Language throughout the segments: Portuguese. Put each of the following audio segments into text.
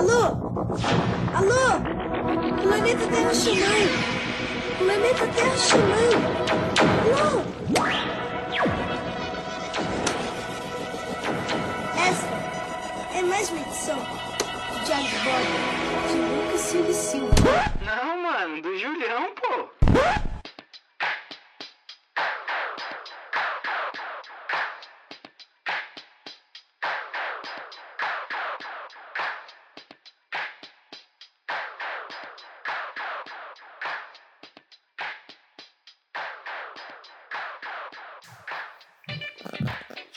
Alô? Alô? Planeta Terra chamando. Planeta Terra chamando. Alô? Essa é mais uma edição de Bordo de Lucas Silva Silva. Não, mano, do Julião,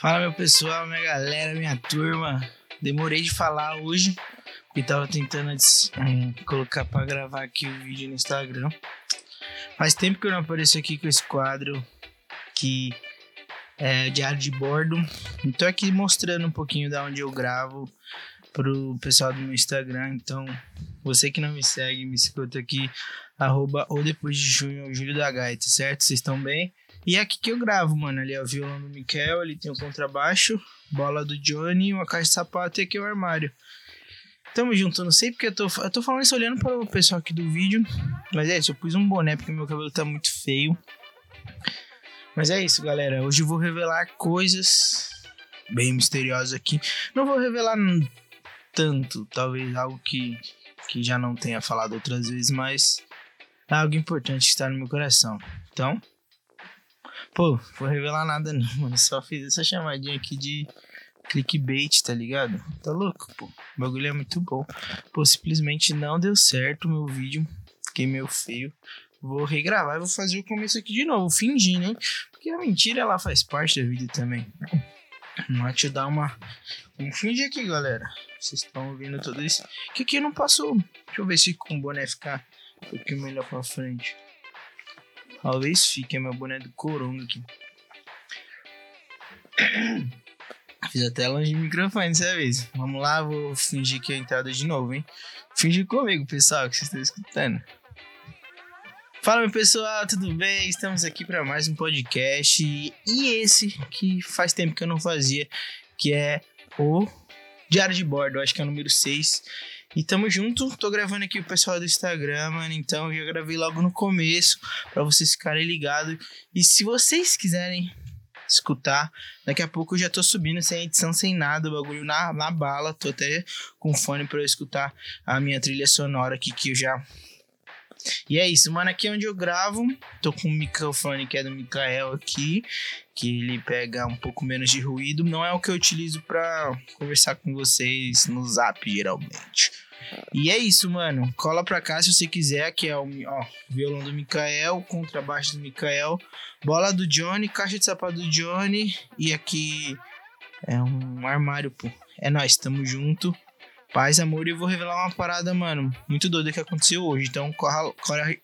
Fala meu pessoal, minha galera, minha turma. Demorei de falar hoje, porque tava tentando hum, colocar pra gravar aqui o vídeo no Instagram. Faz tempo que eu não apareço aqui com esse quadro que é diário de bordo. Estou aqui mostrando um pouquinho da onde eu gravo pro pessoal do meu Instagram. Então, você que não me segue, me escuta aqui, arroba ou depois de junho, Júlio da Gaita, certo? Vocês estão bem? E é aqui que eu gravo, mano. Ali é o violão do Miquel, ali tem o contrabaixo, bola do Johnny, uma caixa de sapato e aqui é o armário. Tamo junto, não sei porque eu tô, eu tô falando isso olhando para o pessoal aqui do vídeo. Mas é isso, eu pus um boné porque meu cabelo tá muito feio. Mas é isso, galera. Hoje eu vou revelar coisas bem misteriosas aqui. Não vou revelar tanto, talvez algo que, que já não tenha falado outras vezes, mas é algo importante que está no meu coração. Então, Pô, vou revelar nada não, mano. Só fiz essa chamadinha aqui de clickbait, tá ligado? Tá louco, pô. O bagulho é muito bom. Pô, simplesmente não deu certo o meu vídeo. Fiquei meio feio. Vou regravar e vou fazer o começo aqui de novo, fingindo, hein? Porque a mentira ela faz parte da vida também. Vamos te dar uma. Vamos fingir aqui, galera. Vocês estão ouvindo tudo isso. Que aqui não passou. Deixa eu ver se com o boné ficar um pouquinho melhor pra frente. Talvez fique, é meu boné do Coronga aqui. Fiz até longe de microfone dessa vez. Vamos lá, vou fingir que é a entrada de novo, hein? Finge comigo, pessoal, que vocês estão escutando. Fala, meu pessoal, tudo bem? Estamos aqui para mais um podcast. E esse que faz tempo que eu não fazia, que é o Diário de Bordo, acho que é o número 6. E tamo junto, tô gravando aqui o pessoal do Instagram, mano. Então eu já gravei logo no começo para vocês ficarem ligados. E se vocês quiserem escutar, daqui a pouco eu já tô subindo sem edição, sem nada, o bagulho na, na bala. Tô até com fone para eu escutar a minha trilha sonora aqui que eu já e é isso, mano. Aqui é onde eu gravo. Tô com o microfone que é do Mikael aqui. Que ele pega um pouco menos de ruído. Não é o que eu utilizo para conversar com vocês no zap, geralmente. E é isso, mano. Cola pra cá se você quiser. Aqui é o ó, violão do Mikael, contrabaixo do Mikael, bola do Johnny, caixa de sapato do Johnny. E aqui é um armário, pô. É nós, tamo junto. Paz, amor, e eu vou revelar uma parada, mano, muito doida que aconteceu hoje. Então, corra, corre.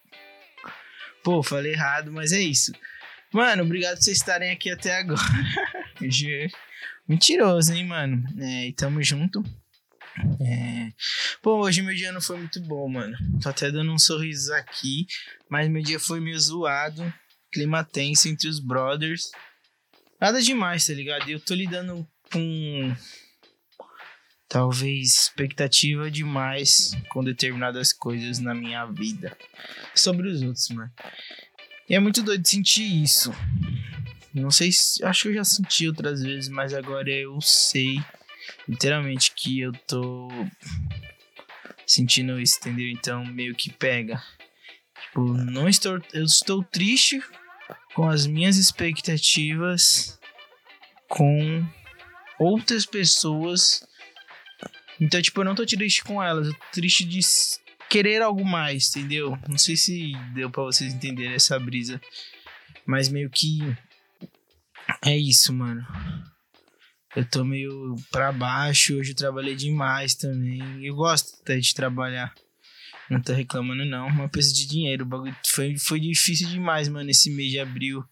Pô, falei errado, mas é isso. Mano, obrigado por vocês estarem aqui até agora. Mentiroso, hein, mano? É, e tamo junto. É... Pô, hoje meu dia não foi muito bom, mano. Tô até dando um sorriso aqui, mas meu dia foi meio zoado. Clima tenso entre os brothers. Nada demais, tá ligado? Eu tô lidando com talvez expectativa demais com determinadas coisas na minha vida sobre os outros, mano. E é muito doido sentir isso. Não sei se. Acho que eu já senti outras vezes, mas agora eu sei literalmente que eu tô sentindo isso, entendeu? Então meio que pega. Tipo, não estou. Eu estou triste com as minhas expectativas com outras pessoas então, tipo, eu não tô triste com elas, eu tô triste de querer algo mais, entendeu? Não sei se deu para vocês entenderem essa brisa. Mas meio que é isso, mano. Eu tô meio pra baixo, hoje eu trabalhei demais também. Eu gosto até de trabalhar. Não tô reclamando, não. Uma peça de dinheiro. O bagulho foi, foi difícil demais, mano, esse mês de abril.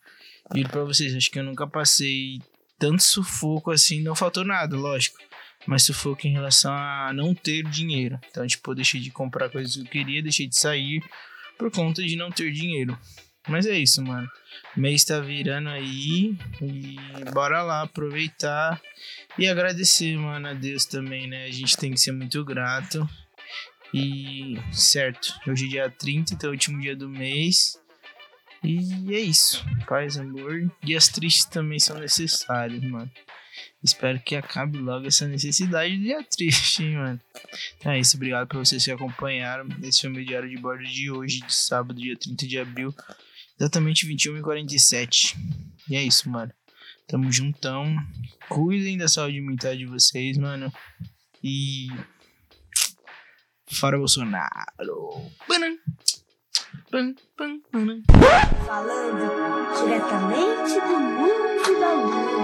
Juro pra vocês, acho que eu nunca passei tanto sufoco assim. Não faltou nada, lógico mas sufoco em relação a não ter dinheiro. Então, tipo, eu deixei de comprar coisas que eu queria, deixei de sair por conta de não ter dinheiro. Mas é isso, mano. O mês tá virando aí e bora lá aproveitar e agradecer, mano, a Deus também, né? A gente tem que ser muito grato. E certo, hoje é dia 30, então é o último dia do mês. E é isso. Paz, amor. Dias tristes também são necessários, mano. Espero que acabe logo essa necessidade de dia triste, hein, mano. Então é isso. Obrigado por vocês que acompanharam. Esse foi o meu diário de bordo de hoje, de sábado, dia 30 de abril. Exatamente 21h47. E é isso, mano. Tamo juntão. Cuidem da saúde mental de vocês, mano. E. Fora Bolsonaro. Banam. Pam, pam, pam. Falando diretamente do mundo da lua.